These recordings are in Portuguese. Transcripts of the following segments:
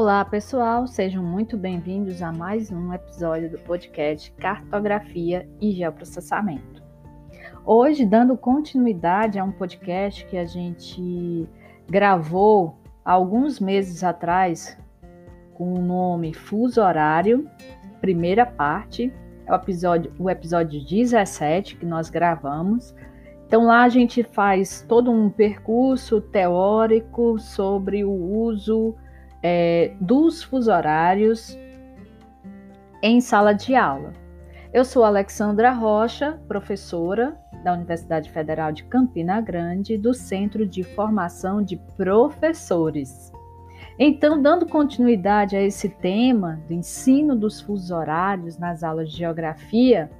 Olá, pessoal, sejam muito bem-vindos a mais um episódio do podcast Cartografia e Geoprocessamento. Hoje, dando continuidade a um podcast que a gente gravou alguns meses atrás com o nome Fuso Horário, primeira parte, é o episódio, o episódio 17 que nós gravamos. Então lá a gente faz todo um percurso teórico sobre o uso é, dos fuso horários em sala de aula. Eu sou Alexandra Rocha, professora da Universidade Federal de Campina Grande, do Centro de Formação de Professores. Então, dando continuidade a esse tema do ensino dos fusos horários nas aulas de geografia,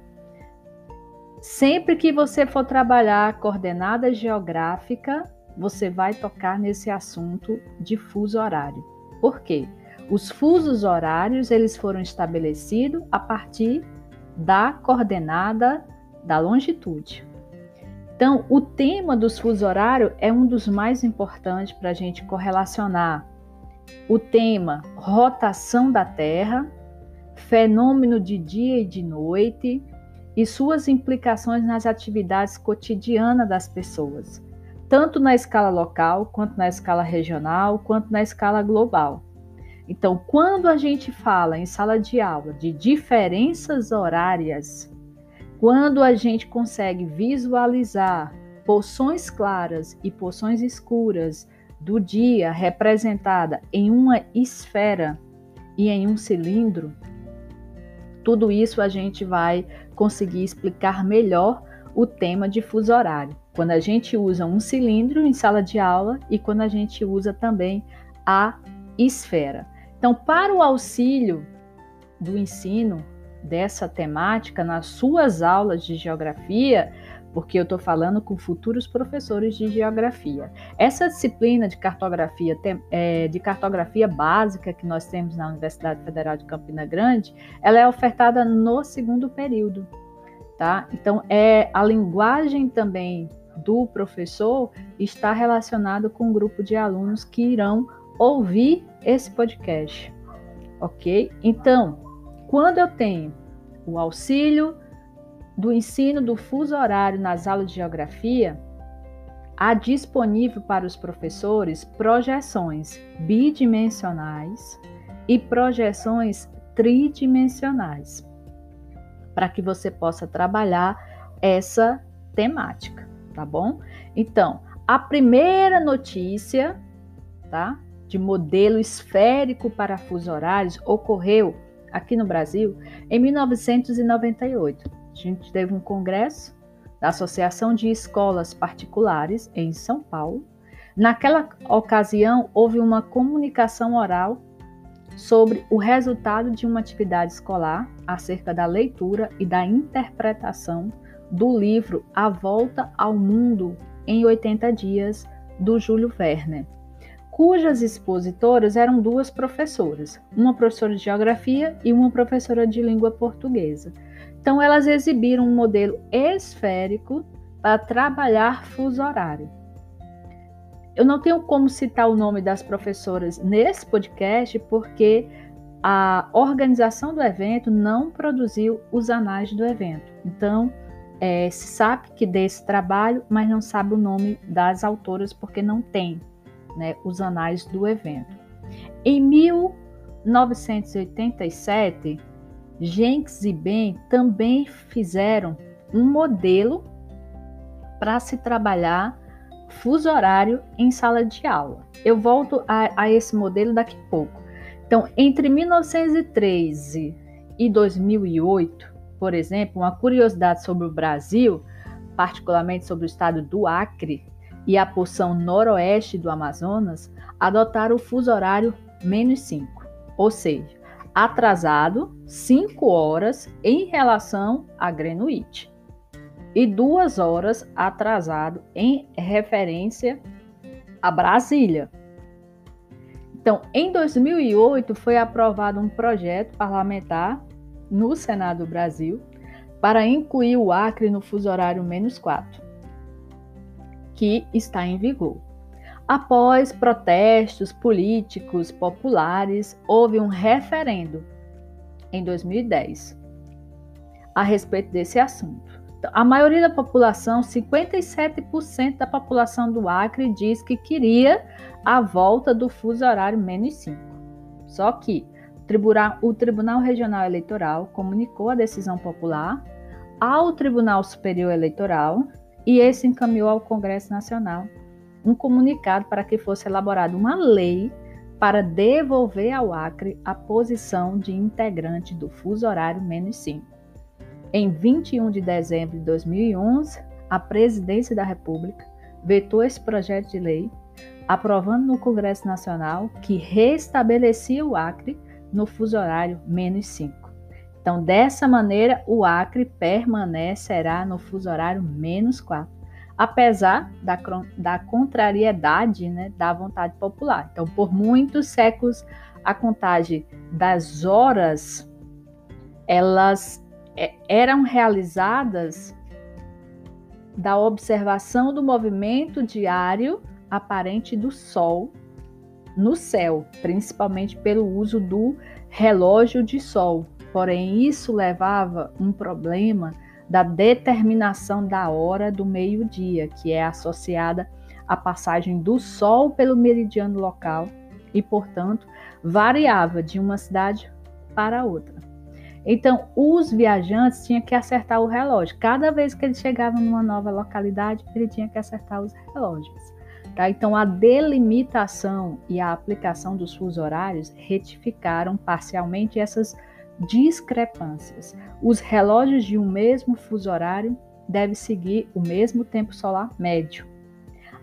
sempre que você for trabalhar coordenada geográfica, você vai tocar nesse assunto de fuso horário. Por quê? Os fusos horários eles foram estabelecidos a partir da coordenada da longitude. Então, o tema dos fusos horários é um dos mais importantes para a gente correlacionar o tema rotação da Terra, fenômeno de dia e de noite e suas implicações nas atividades cotidianas das pessoas, tanto na escala local, quanto na escala regional, quanto na escala global. Então, quando a gente fala em sala de aula de diferenças horárias, quando a gente consegue visualizar porções claras e porções escuras do dia representada em uma esfera e em um cilindro, tudo isso a gente vai conseguir explicar melhor o tema de fuso horário. Quando a gente usa um cilindro em sala de aula e quando a gente usa também a esfera. Então, para o auxílio do ensino dessa temática nas suas aulas de geografia, porque eu estou falando com futuros professores de geografia. Essa disciplina de cartografia, é, de cartografia básica que nós temos na Universidade Federal de Campina Grande, ela é ofertada no segundo período, tá? Então é a linguagem também do professor está relacionado com o grupo de alunos que irão ouvir esse podcast, ok? Então, quando eu tenho o auxílio do ensino do fuso horário nas aulas de geografia, há disponível para os professores projeções bidimensionais e projeções tridimensionais, para que você possa trabalhar essa temática, tá bom? Então, a primeira notícia, tá? De modelo esférico para fuso horários ocorreu aqui no Brasil em 1998 a gente teve um congresso da Associação de Escolas Particulares em São Paulo. Naquela ocasião, houve uma comunicação oral sobre o resultado de uma atividade escolar acerca da leitura e da interpretação do livro A Volta ao Mundo em 80 Dias, do Júlio Verne, cujas expositoras eram duas professoras, uma professora de geografia e uma professora de língua portuguesa. Então, elas exibiram um modelo esférico para trabalhar fuso horário. Eu não tenho como citar o nome das professoras nesse podcast, porque a organização do evento não produziu os anais do evento. Então, é, se sabe que desse trabalho, mas não sabe o nome das autoras, porque não tem né, os anais do evento. Em 1987, Jenks e Ben também fizeram um modelo para se trabalhar fuso horário em sala de aula. Eu volto a, a esse modelo daqui a pouco. Então, entre 1913 e 2008, por exemplo, uma curiosidade sobre o Brasil, particularmente sobre o estado do Acre e a porção noroeste do Amazonas, adotaram o fuso horário menos 5, ou seja, atrasado 5 horas em relação a Greenwich e 2 horas atrasado em referência a Brasília. Então, em 2008 foi aprovado um projeto parlamentar no Senado do Brasil para incluir o Acre no fuso horário menos 4, que está em vigor. Após protestos políticos populares, houve um referendo em 2010 a respeito desse assunto. Então, a maioria da população, 57% da população do Acre, diz que queria a volta do fuso horário menos 5. Só que O Tribunal Regional Eleitoral comunicou a decisão popular ao Tribunal Superior Eleitoral e esse encaminhou ao Congresso Nacional um comunicado para que fosse elaborada uma lei para devolver ao Acre a posição de integrante do fuso horário menos 5. Em 21 de dezembro de 2011, a Presidência da República vetou esse projeto de lei, aprovando no Congresso Nacional que restabelecia o Acre no fuso horário menos 5. Então, dessa maneira, o Acre permanecerá no fuso horário menos 4 apesar da, da contrariedade né, da vontade popular. Então, por muitos séculos, a contagem das horas elas é, eram realizadas da observação do movimento diário aparente do Sol no céu, principalmente pelo uso do relógio de sol. Porém, isso levava um problema da determinação da hora do meio-dia, que é associada à passagem do Sol pelo meridiano local e, portanto, variava de uma cidade para outra. Então, os viajantes tinham que acertar o relógio. Cada vez que eles chegavam numa nova localidade, ele tinha que acertar os relógios. Tá? Então, a delimitação e a aplicação dos fusos horários retificaram parcialmente essas discrepâncias. Os relógios de um mesmo fuso horário devem seguir o mesmo tempo solar médio.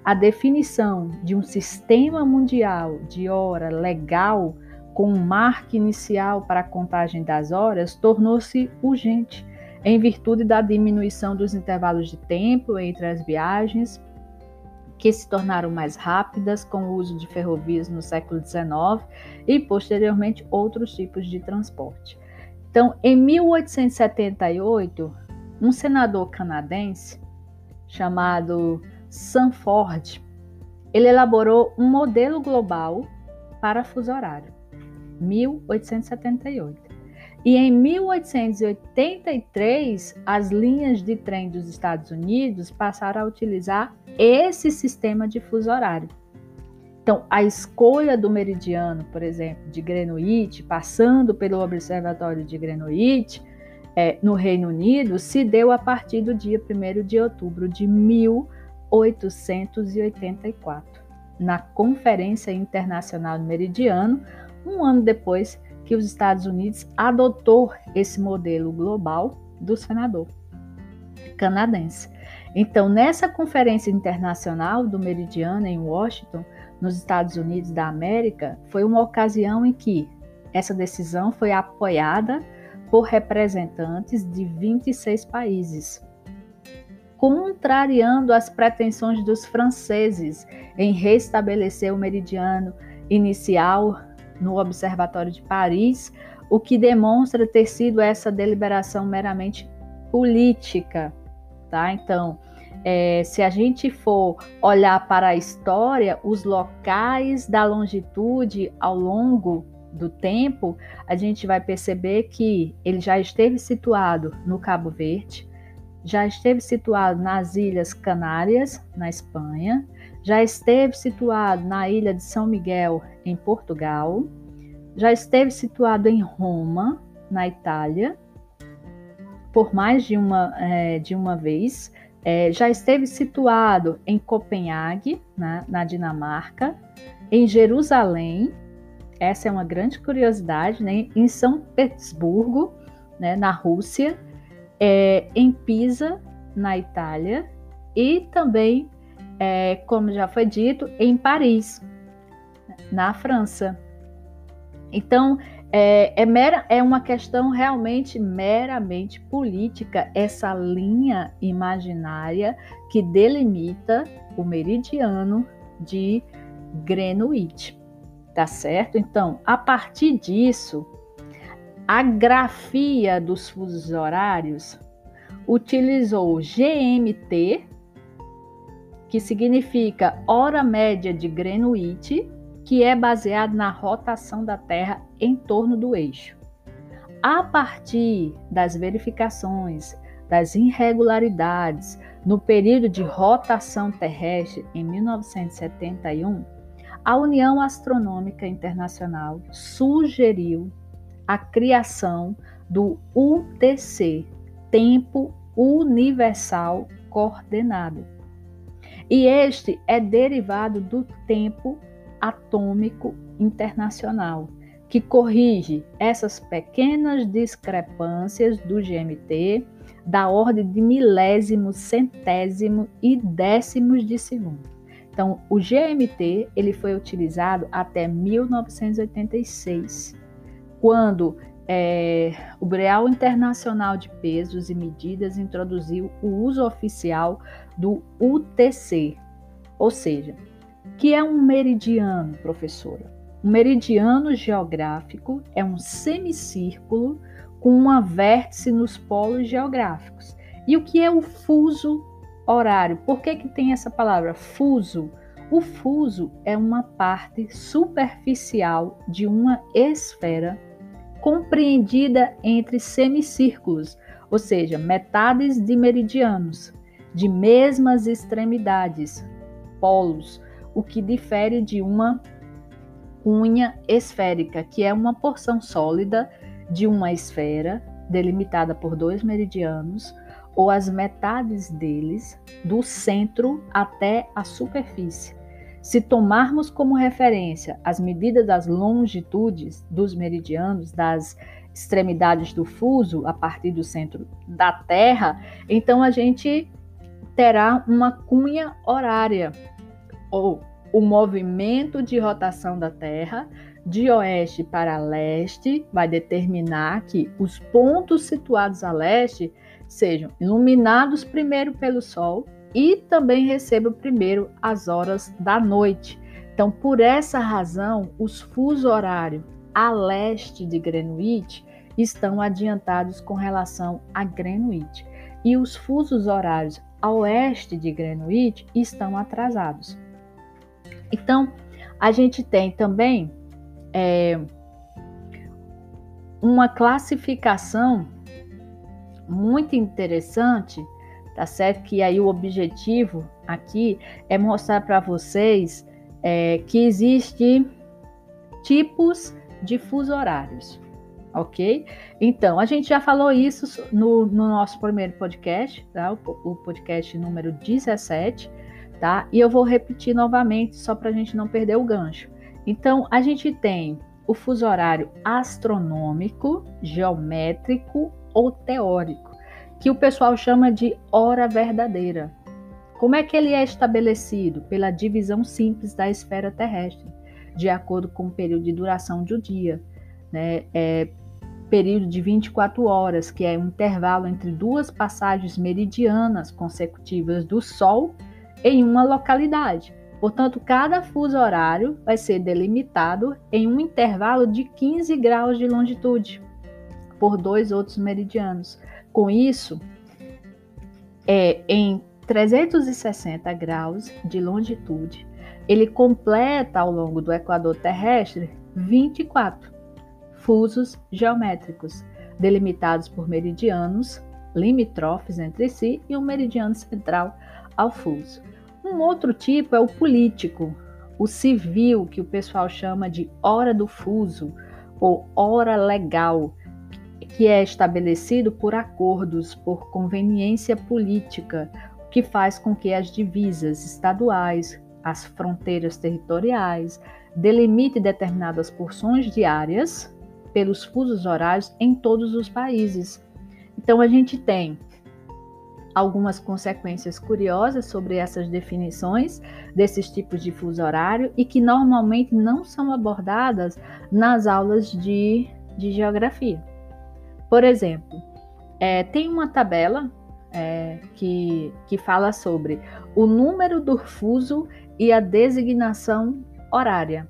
A definição de um sistema mundial de hora legal com um marco inicial para a contagem das horas tornou-se urgente em virtude da diminuição dos intervalos de tempo entre as viagens, que se tornaram mais rápidas com o uso de ferrovias no século XIX e, posteriormente, outros tipos de transporte. Então, em 1878, um senador canadense chamado Sanford, ele elaborou um modelo global para fuso horário. 1878. E em 1883, as linhas de trem dos Estados Unidos passaram a utilizar esse sistema de fuso horário. Então, a escolha do meridiano, por exemplo, de Greenwich, passando pelo Observatório de Greenwich, é, no Reino Unido, se deu a partir do dia 1 de outubro de 1884, na Conferência Internacional do Meridiano, um ano depois que os Estados Unidos adotou esse modelo global do senador canadense. Então, nessa Conferência Internacional do Meridiano em Washington, nos Estados Unidos da América foi uma ocasião em que essa decisão foi apoiada por representantes de 26 países, contrariando as pretensões dos franceses em restabelecer o meridiano inicial no Observatório de Paris, o que demonstra ter sido essa deliberação meramente política, tá? Então, é, se a gente for olhar para a história, os locais da longitude ao longo do tempo, a gente vai perceber que ele já esteve situado no Cabo Verde, já esteve situado nas Ilhas Canárias, na Espanha, já esteve situado na ilha de São Miguel, em Portugal, já esteve situado em Roma, na Itália, por mais de uma, é, de uma vez, é, já esteve situado em Copenhague, na, na Dinamarca, em Jerusalém, essa é uma grande curiosidade, né? em São Petersburgo, né? na Rússia, é, em Pisa, na Itália, e também, é, como já foi dito, em Paris, na França. Então, é, é, mera, é uma questão realmente meramente política, essa linha imaginária que delimita o meridiano de Greenwich, tá certo? Então, a partir disso, a grafia dos fusos horários utilizou GMT que significa hora média de Greenwich, que é baseado na rotação da Terra em torno do eixo. A partir das verificações das irregularidades no período de rotação terrestre em 1971, a União Astronômica Internacional sugeriu a criação do UTC, Tempo Universal Coordenado. E este é derivado do tempo atômico internacional, que corrige essas pequenas discrepâncias do GMT da ordem de milésimos, centésimo e décimos de segundo. Então, o GMT ele foi utilizado até 1986, quando é, o Breal Internacional de Pesos e Medidas introduziu o uso oficial do UTC, ou seja, que é um meridiano, professora. Um meridiano geográfico é um semicírculo com uma vértice nos polos geográficos. E o que é o fuso horário? Por que, que tem essa palavra fuso? O fuso é uma parte superficial de uma esfera compreendida entre semicírculos, ou seja, metades de meridianos, de mesmas extremidades, polos, o que difere de uma unha esférica, que é uma porção sólida de uma esfera delimitada por dois meridianos ou as metades deles do centro até a superfície. Se tomarmos como referência as medidas das longitudes dos meridianos das extremidades do fuso a partir do centro da Terra, então a gente terá uma cunha horária ou o movimento de rotação da Terra de oeste para leste vai determinar que os pontos situados a leste sejam iluminados primeiro pelo Sol e também recebam primeiro as horas da noite. Então, por essa razão, os fusos horários a leste de Greenwich estão adiantados com relação a Greenwich e os fusos horários a oeste de Greenwich estão atrasados. Então, a gente tem também é, uma classificação muito interessante, tá certo? Que aí o objetivo aqui é mostrar para vocês é, que existe tipos de fuso horários, ok? Então, a gente já falou isso no, no nosso primeiro podcast, tá? O, o, podcast número 17, tá? E eu vou repetir novamente só para a gente não perder o gancho. Então, a gente tem o fuso horário astronômico, geométrico ou teórico, que o pessoal chama de hora verdadeira. Como é que ele é estabelecido? Pela divisão simples da esfera terrestre, de acordo com o período de duração um dia. Né? É período de 24 horas, que é um intervalo entre duas passagens meridianas consecutivas do Sol em uma localidade. Portanto, cada fuso horário vai ser delimitado em um intervalo de 15 graus de longitude por dois outros meridianos. Com isso, é, em 360 graus de longitude, ele completa ao longo do equador terrestre 24 fusos geométricos, delimitados por meridianos limítrofes entre si e um meridiano central ao fuso. Um outro tipo é o político, o civil, que o pessoal chama de hora do fuso ou hora legal, que é estabelecido por acordos, por conveniência política, o que faz com que as divisas estaduais, as fronteiras territoriais, delimite determinadas porções diárias pelos fusos horários em todos os países. Então a gente tem algumas consequências curiosas sobre essas definições desses tipos de fuso horário e que normalmente não são abordadas nas aulas de, de geografia. Por exemplo, é, tem uma tabela é, que, que fala sobre o número do fuso e a designação horária.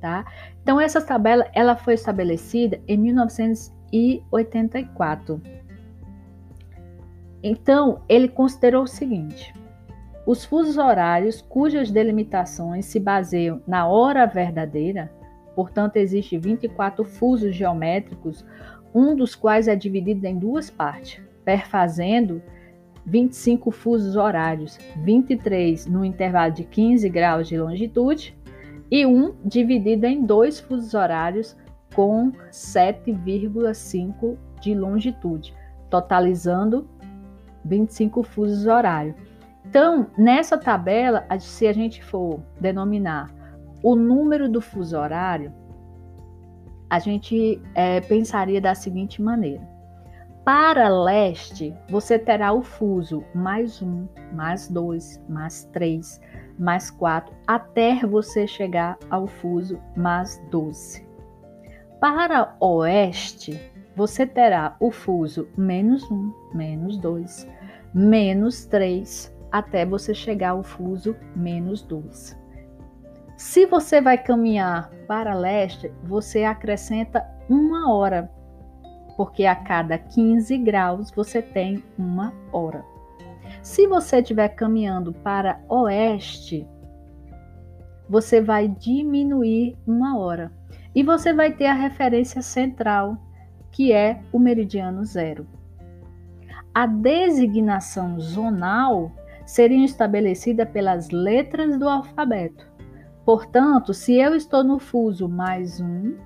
Tá? Então essa tabela ela foi estabelecida em 1984 então, ele considerou o seguinte: Os fusos horários, cujas delimitações se baseiam na hora verdadeira, portanto, existem 24 fusos geométricos, um dos quais é dividido em duas partes, perfazendo 25 fusos horários, 23 no intervalo de 15 graus de longitude e um dividido em dois fusos horários com 7,5 de longitude, totalizando 25 fusos horários. Então, nessa tabela, se a gente for denominar o número do fuso horário, a gente é, pensaria da seguinte maneira: para leste, você terá o fuso mais um, mais dois, mais três, mais quatro, até você chegar ao fuso mais doze. Para oeste, você terá o fuso menos um, menos dois, menos três, até você chegar ao fuso menos doze. Se você vai caminhar para leste, você acrescenta uma hora porque a cada 15 graus você tem uma hora. Se você estiver caminhando para oeste, você vai diminuir uma hora e você vai ter a referência central, que é o meridiano zero. A designação zonal seria estabelecida pelas letras do alfabeto. Portanto, se eu estou no fuso mais um,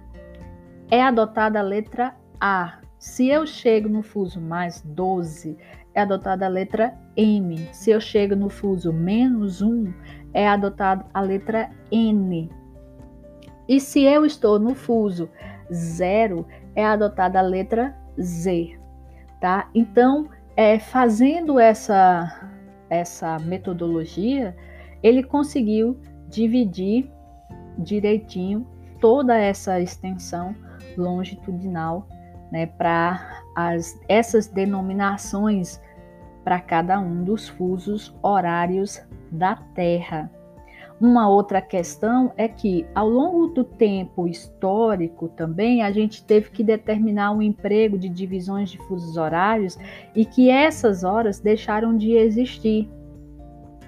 é adotada a letra A, se eu chego no fuso mais 12, é adotada a letra M. Se eu chego no fuso menos 1, é adotada a letra N. E se eu estou no fuso 0, é adotada a letra Z. Tá? Então, é, fazendo essa, essa metodologia, ele conseguiu dividir direitinho toda essa extensão longitudinal né, para essas denominações para cada um dos fusos horários da Terra. Uma outra questão é que, ao longo do tempo histórico também, a gente teve que determinar um emprego de divisões de fusos horários e que essas horas deixaram de existir,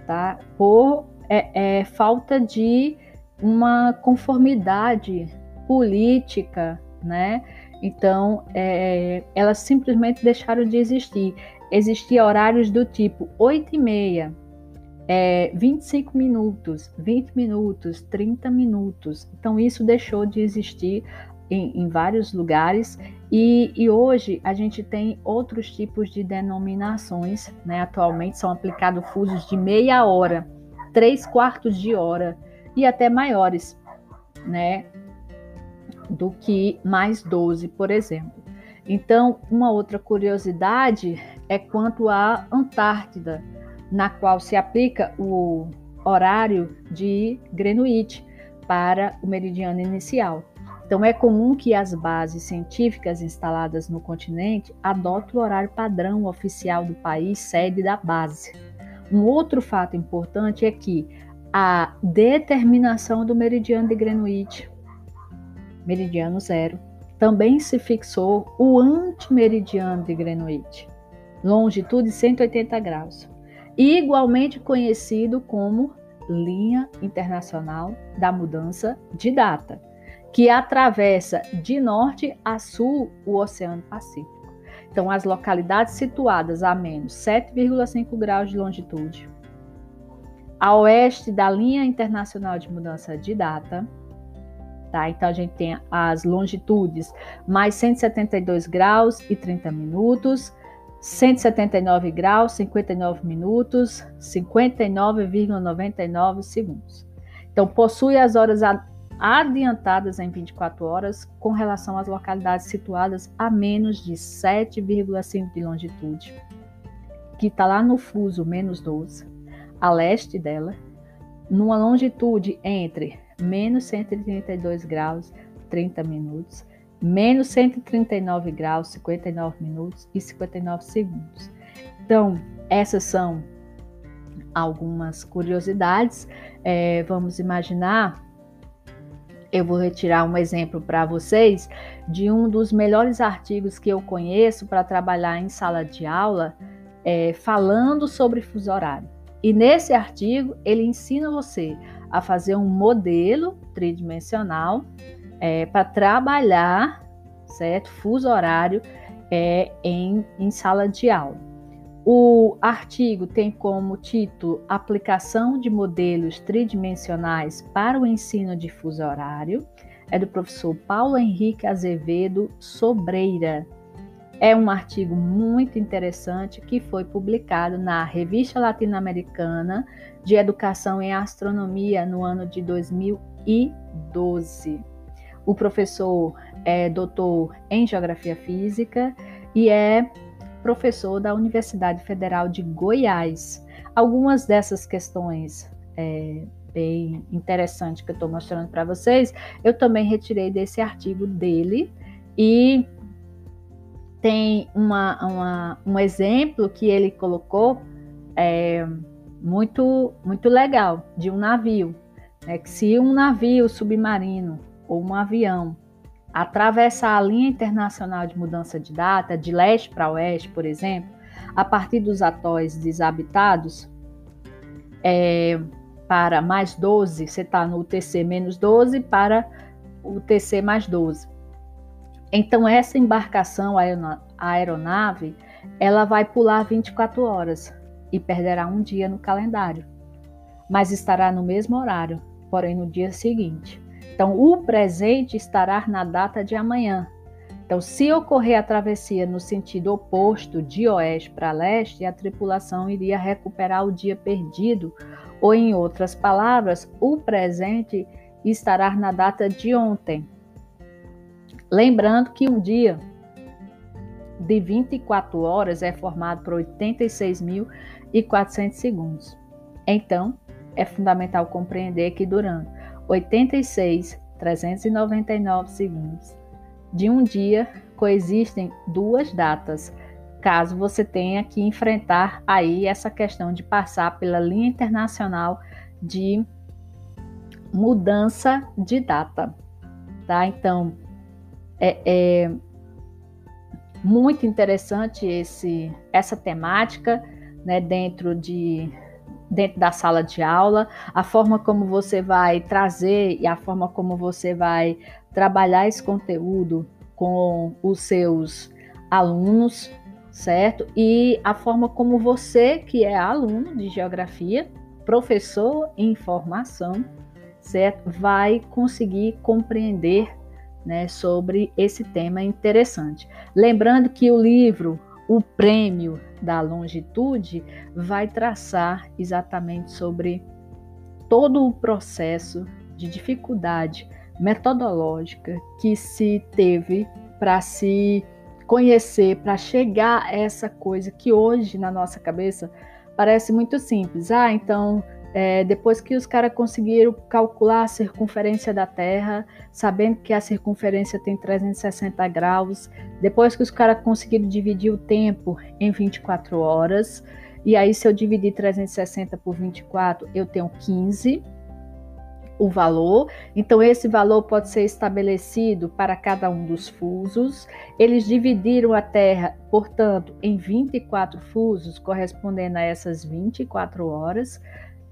tá? Por é, é, falta de uma conformidade política, né? Então, é, elas simplesmente deixaram de existir. Existiam horários do tipo 8 e meia, é, 25 minutos, 20 minutos, 30 minutos. Então, isso deixou de existir em, em vários lugares e, e, hoje a gente tem outros tipos de denominações. Né? Atualmente são aplicados fusos de meia hora, três quartos de hora e até maiores. Né? Do que mais 12, por exemplo. Então, uma outra curiosidade é quanto à Antártida, na qual se aplica o horário de Greenwich para o meridiano inicial. Então, é comum que as bases científicas instaladas no continente adotem o horário padrão oficial do país sede da base. Um outro fato importante é que a determinação do meridiano de Greenwich meridiano zero, também se fixou o antimeridiano de Greenwich, longitude 180 graus, igualmente conhecido como linha internacional da mudança de data, que atravessa de norte a sul o Oceano Pacífico. Então, as localidades situadas a menos 7,5 graus de longitude, a oeste da linha internacional de mudança de data, Tá? Então a gente tem as longitudes mais 172 graus e 30 minutos, 179 graus, 59 minutos, 59,99 segundos. Então possui as horas adiantadas em 24 horas com relação às localidades situadas a menos de 7,5 de longitude, que está lá no fuso menos 12, a leste dela, numa longitude entre menos 132 graus 30 minutos, menos 139 graus 59 minutos e 59 segundos. Então, essas são algumas curiosidades. É, vamos imaginar, eu vou retirar um exemplo para vocês de um dos melhores artigos que eu conheço para trabalhar em sala de aula, é, falando sobre fuso horário. E nesse artigo ele ensina você a fazer um modelo tridimensional é, para trabalhar, certo, fuso horário é, em, em sala de aula. O artigo tem como título Aplicação de modelos tridimensionais para o ensino de fuso horário. É do professor Paulo Henrique Azevedo Sobreira. É um artigo muito interessante que foi publicado na Revista Latino-Americana de Educação em Astronomia no ano de 2012. O professor é doutor em Geografia Física e é professor da Universidade Federal de Goiás. Algumas dessas questões é, bem interessantes que eu estou mostrando para vocês, eu também retirei desse artigo dele e tem uma, uma, um exemplo que ele colocou é, muito, muito legal de um navio. Né, que se um navio submarino ou um avião atravessar a linha internacional de mudança de data, de leste para oeste, por exemplo, a partir dos atóis desabitados, é, para mais 12, você está no UTC menos 12 para o UTC mais 12. Então, essa embarcação, a aeronave, ela vai pular 24 horas e perderá um dia no calendário, mas estará no mesmo horário, porém no dia seguinte. Então, o presente estará na data de amanhã. Então, se ocorrer a travessia no sentido oposto, de oeste para leste, a tripulação iria recuperar o dia perdido, ou, em outras palavras, o presente estará na data de ontem. Lembrando que um dia de 24 horas é formado por 86.400 segundos. Então, é fundamental compreender que durante 86.399 segundos de um dia coexistem duas datas, caso você tenha que enfrentar aí essa questão de passar pela linha internacional de mudança de data, tá? Então, é, é muito interessante esse, essa temática né, dentro, de, dentro da sala de aula, a forma como você vai trazer e a forma como você vai trabalhar esse conteúdo com os seus alunos, certo? E a forma como você, que é aluno de geografia, professor em formação, certo? Vai conseguir compreender né, sobre esse tema interessante. Lembrando que o livro O Prêmio da Longitude vai traçar exatamente sobre todo o processo de dificuldade metodológica que se teve para se conhecer, para chegar a essa coisa que hoje na nossa cabeça parece muito simples. Ah, então é, depois que os caras conseguiram calcular a circunferência da Terra, sabendo que a circunferência tem 360 graus, depois que os caras conseguiram dividir o tempo em 24 horas, e aí se eu dividir 360 por 24, eu tenho 15 o valor. Então esse valor pode ser estabelecido para cada um dos fusos. Eles dividiram a Terra, portanto, em 24 fusos, correspondendo a essas 24 horas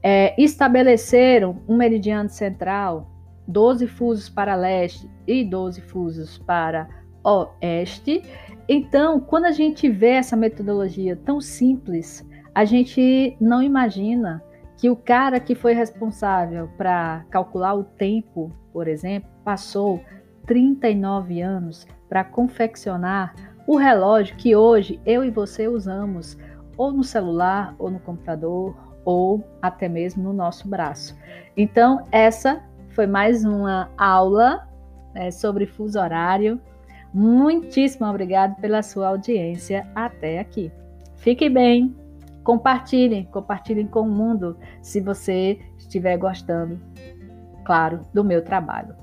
é, estabeleceram um meridiano central, 12 fusos para leste e 12 fusos para oeste. Então, quando a gente vê essa metodologia tão simples, a gente não imagina que o cara que foi responsável para calcular o tempo, por exemplo, passou 39 anos para confeccionar o relógio que hoje eu e você usamos ou no celular ou no computador ou até mesmo no nosso braço. Então, essa foi mais uma aula né, sobre fuso horário. Muitíssimo obrigado pela sua audiência até aqui. Fique bem, compartilhem, compartilhem com o mundo se você estiver gostando, claro, do meu trabalho.